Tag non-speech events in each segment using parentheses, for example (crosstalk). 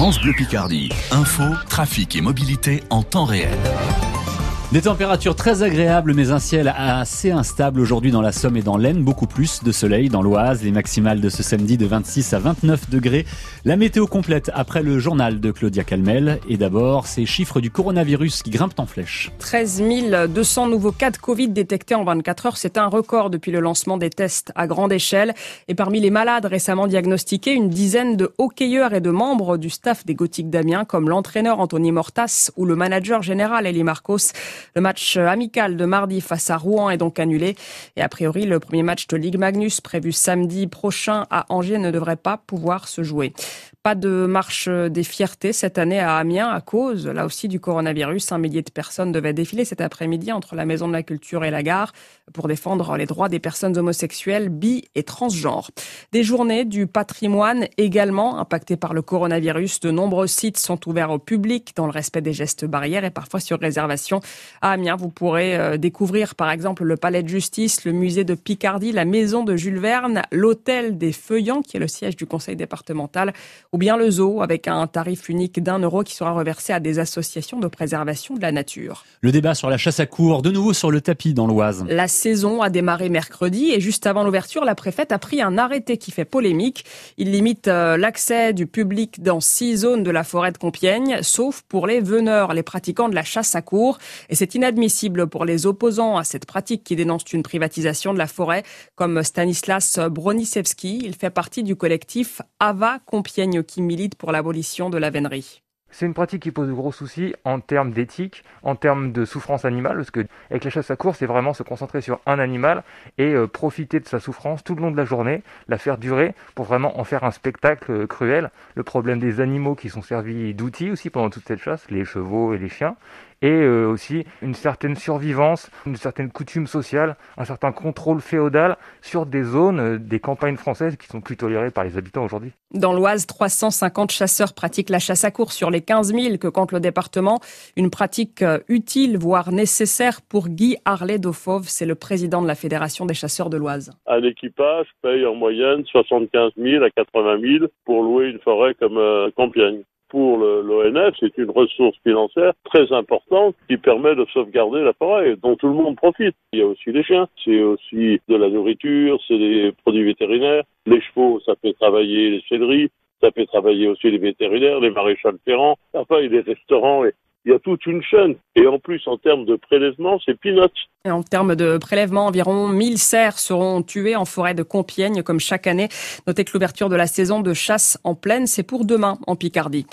France Bleu Picardie. Info, trafic et mobilité en temps réel. Des températures très agréables, mais un ciel assez instable aujourd'hui dans la Somme et dans l'Aisne. Beaucoup plus de soleil dans l'Oise. Les maximales de ce samedi de 26 à 29 degrés. La météo complète après le journal de Claudia Calmel. Et d'abord, ces chiffres du coronavirus qui grimpent en flèche. 13 200 nouveaux cas de Covid détectés en 24 heures. C'est un record depuis le lancement des tests à grande échelle. Et parmi les malades récemment diagnostiqués, une dizaine de hockeyeurs et de membres du staff des Gothiques d'Amiens, comme l'entraîneur Anthony Mortas ou le manager général Elie Marcos. Le match amical de mardi face à Rouen est donc annulé. Et a priori, le premier match de Ligue Magnus prévu samedi prochain à Angers ne devrait pas pouvoir se jouer. Pas de marche des fiertés cette année à Amiens à cause, là aussi, du coronavirus. Un millier de personnes devaient défiler cet après-midi entre la Maison de la Culture et la gare pour défendre les droits des personnes homosexuelles, bi et transgenres. Des journées du patrimoine également impactées par le coronavirus. De nombreux sites sont ouverts au public dans le respect des gestes barrières et parfois sur réservation. À Amiens, vous pourrez euh, découvrir par exemple le Palais de Justice, le musée de Picardie, la maison de Jules Verne, l'hôtel des Feuillants qui est le siège du conseil départemental ou bien le zoo avec un tarif unique d'un euro qui sera reversé à des associations de préservation de la nature. Le débat sur la chasse à cour, de nouveau sur le tapis dans l'Oise. La saison a démarré mercredi et juste avant l'ouverture, la préfète a pris un arrêté qui fait polémique. Il limite euh, l'accès du public dans six zones de la forêt de Compiègne, sauf pour les veneurs, les pratiquants de la chasse à cour. Et c'est inadmissible pour les opposants à cette pratique qui dénoncent une privatisation de la forêt, comme Stanislas Bronisewski. Il fait partie du collectif Ava Compiègne qui milite pour l'abolition de la vénerie. C'est une pratique qui pose de gros soucis en termes d'éthique, en termes de souffrance animale, parce que avec la chasse à course, c'est vraiment se concentrer sur un animal et euh, profiter de sa souffrance tout le long de la journée, la faire durer pour vraiment en faire un spectacle euh, cruel. Le problème des animaux qui sont servis d'outils aussi pendant toute cette chasse, les chevaux et les chiens, et euh, aussi une certaine survivance, une certaine coutume sociale, un certain contrôle féodal sur des zones, euh, des campagnes françaises qui sont plus tolérées par les habitants aujourd'hui. Dans l'Oise, 350 chasseurs pratiquent la chasse à course sur les 15 000 que compte le département. Une pratique euh, utile, voire nécessaire pour Guy Harley Dauphove. C'est le président de la Fédération des chasseurs de l'Oise. Un équipage paye en moyenne 75 000 à 80 000 pour louer une forêt comme Compiègne pour l'ONF, c'est une ressource financière très importante qui permet de sauvegarder la forêt, dont tout le monde profite. Il y a aussi les chiens, c'est aussi de la nourriture, c'est des produits vétérinaires. Les chevaux, ça fait travailler les céderies, ça fait travailler aussi les vétérinaires, les maréchals ferrants, enfin, a des restaurants et il y a toute une chaîne. Et en plus, en termes de prélèvement, c'est peanuts. En termes de prélèvement, environ 1000 cerfs seront tués en forêt de Compiègne, comme chaque année. Notez que l'ouverture de la saison de chasse en plaine, c'est pour demain en Picardie.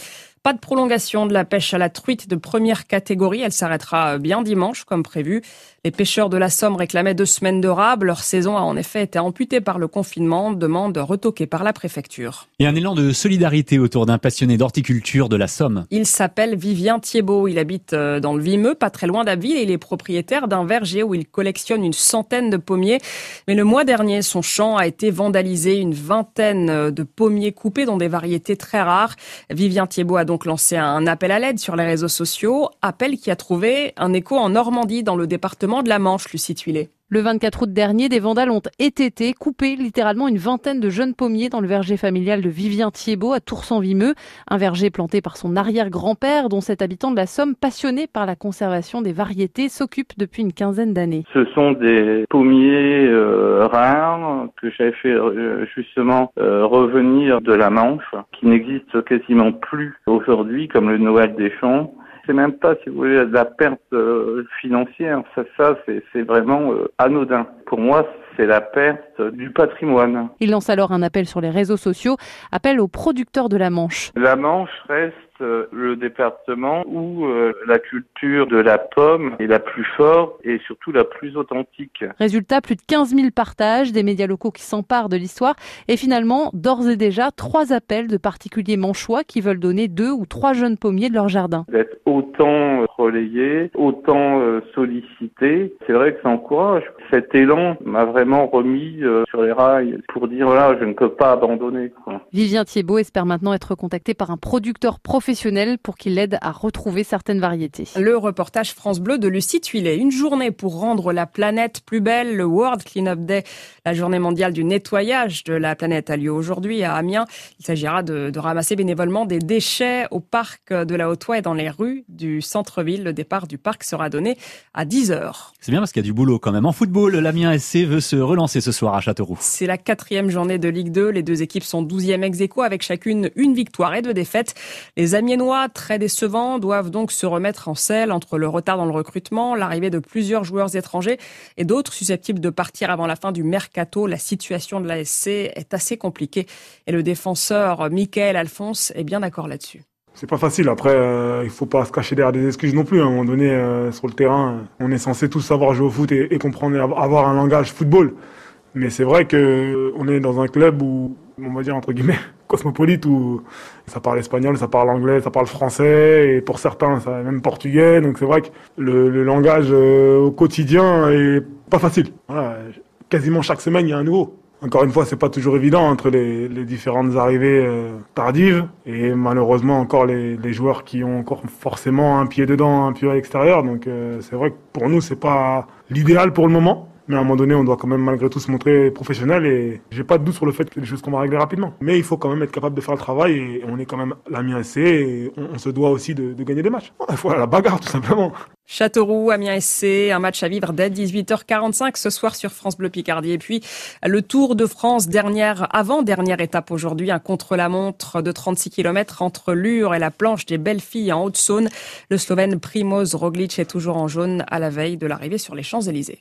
Pas de prolongation de la pêche à la truite de première catégorie. Elle s'arrêtera bien dimanche, comme prévu. Les pêcheurs de la Somme réclamaient deux semaines de rab. Leur saison a en effet été amputée par le confinement. Demande retoquée par la préfecture. Et un élan de solidarité autour d'un passionné d'horticulture de la Somme. Il s'appelle Vivien Thiebaud. Il habite euh, dans le Vimeux, pas très loin d'Abbeville, et il est propriétaire d'un verger où il collectionne une centaine de pommiers. Mais le mois dernier, son champ a été vandalisé. Une vingtaine de pommiers coupés dans des variétés très rares. Vivien Thiebaud a donc lancé un appel à l'aide sur les réseaux sociaux, appel qui a trouvé un écho en Normandie dans le département de la Manche, Lucie Tuilet. Le 24 août dernier, des vandales ont été coupé littéralement une vingtaine de jeunes pommiers dans le verger familial de Vivien Thiebaud à Tours-en-Vimeux, un verger planté par son arrière-grand-père dont cet habitant de la Somme, passionné par la conservation des variétés, s'occupe depuis une quinzaine d'années. Ce sont des pommiers euh, rares que j'avais fait euh, justement euh, revenir de la Manche, qui n'existent quasiment plus aujourd'hui, comme le Noël des champs c'est même pas, si vous voulez, de la perte euh, financière. Ça, ça c'est vraiment euh, anodin. Pour moi, c'est la perte du patrimoine. Il lance alors un appel sur les réseaux sociaux, appel aux producteurs de la Manche. La Manche reste le département où euh, la culture de la pomme est la plus forte et surtout la plus authentique. Résultat, plus de 15 000 partages, des médias locaux qui s'emparent de l'histoire et finalement, d'ores et déjà, trois appels de particuliers manchois qui veulent donner deux ou trois jeunes pommiers de leur jardin. D'être autant relayé, autant euh, sollicité, c'est vrai que ça encourage. Cet élan m'a vraiment remis sur les rails pour dire voilà, je ne peux pas abandonner. Vivien Thiebaud espère maintenant être contacté par un producteur professionnel professionnel pour qu'il l'aide à retrouver certaines variétés. Le reportage France Bleu de Lucie Tuilet. Une journée pour rendre la planète plus belle. Le World Cleanup Day, la journée mondiale du nettoyage de la planète, a lieu aujourd'hui à Amiens. Il s'agira de, de, ramasser bénévolement des déchets au parc de la Haute-Oie et dans les rues du centre-ville. Le départ du parc sera donné à 10 heures. C'est bien parce qu'il y a du boulot quand même. En football, l'Amiens SC veut se relancer ce soir à Châteauroux. C'est la quatrième journée de Ligue 2. Les deux équipes sont 12e ex aequo avec chacune une victoire et deux défaites. Les Amiénois, très décevants, doivent donc se remettre en selle entre le retard dans le recrutement, l'arrivée de plusieurs joueurs étrangers et d'autres susceptibles de partir avant la fin du mercato. La situation de la SC est assez compliquée et le défenseur Michael Alphonse est bien d'accord là-dessus. C'est pas facile. Après, euh, il faut pas se cacher derrière des excuses non plus. À un moment donné, euh, sur le terrain, on est censé tous savoir jouer au foot et, et comprendre, avoir un langage football. Mais c'est vrai que on est dans un club où, on va dire entre guillemets, (laughs) cosmopolite, où ça parle espagnol, ça parle anglais, ça parle français, et pour certains, ça même portugais. Donc c'est vrai que le, le langage euh, au quotidien est pas facile. Voilà, quasiment chaque semaine, il y a un nouveau. Encore une fois, c'est pas toujours évident entre les, différentes arrivées euh, tardives et malheureusement encore les, les, joueurs qui ont encore forcément un pied dedans, un pied à l'extérieur. Donc euh, c'est vrai que pour nous, c'est pas l'idéal pour le moment. Mais à un moment donné, on doit quand même malgré tout se montrer professionnel et j'ai pas de doute sur le fait que des choses qu'on va régler rapidement. Mais il faut quand même être capable de faire le travail et on est quand même l'Amiens SC et on, se doit aussi de, gagner des matchs. (laughs) Il faut la bagarre tout simplement. Châteauroux, Amiens SC, un match à vivre dès 18h45 ce soir sur France Bleu Picardie. Et puis le Tour de France, dernière, avant-dernière étape aujourd'hui, un contre-la-montre de 36 km entre Lure et la planche des belles filles en Haute-Saône. Le Slovène Primoz Roglic est toujours en jaune à la veille de l'arrivée sur les Champs-Élysées.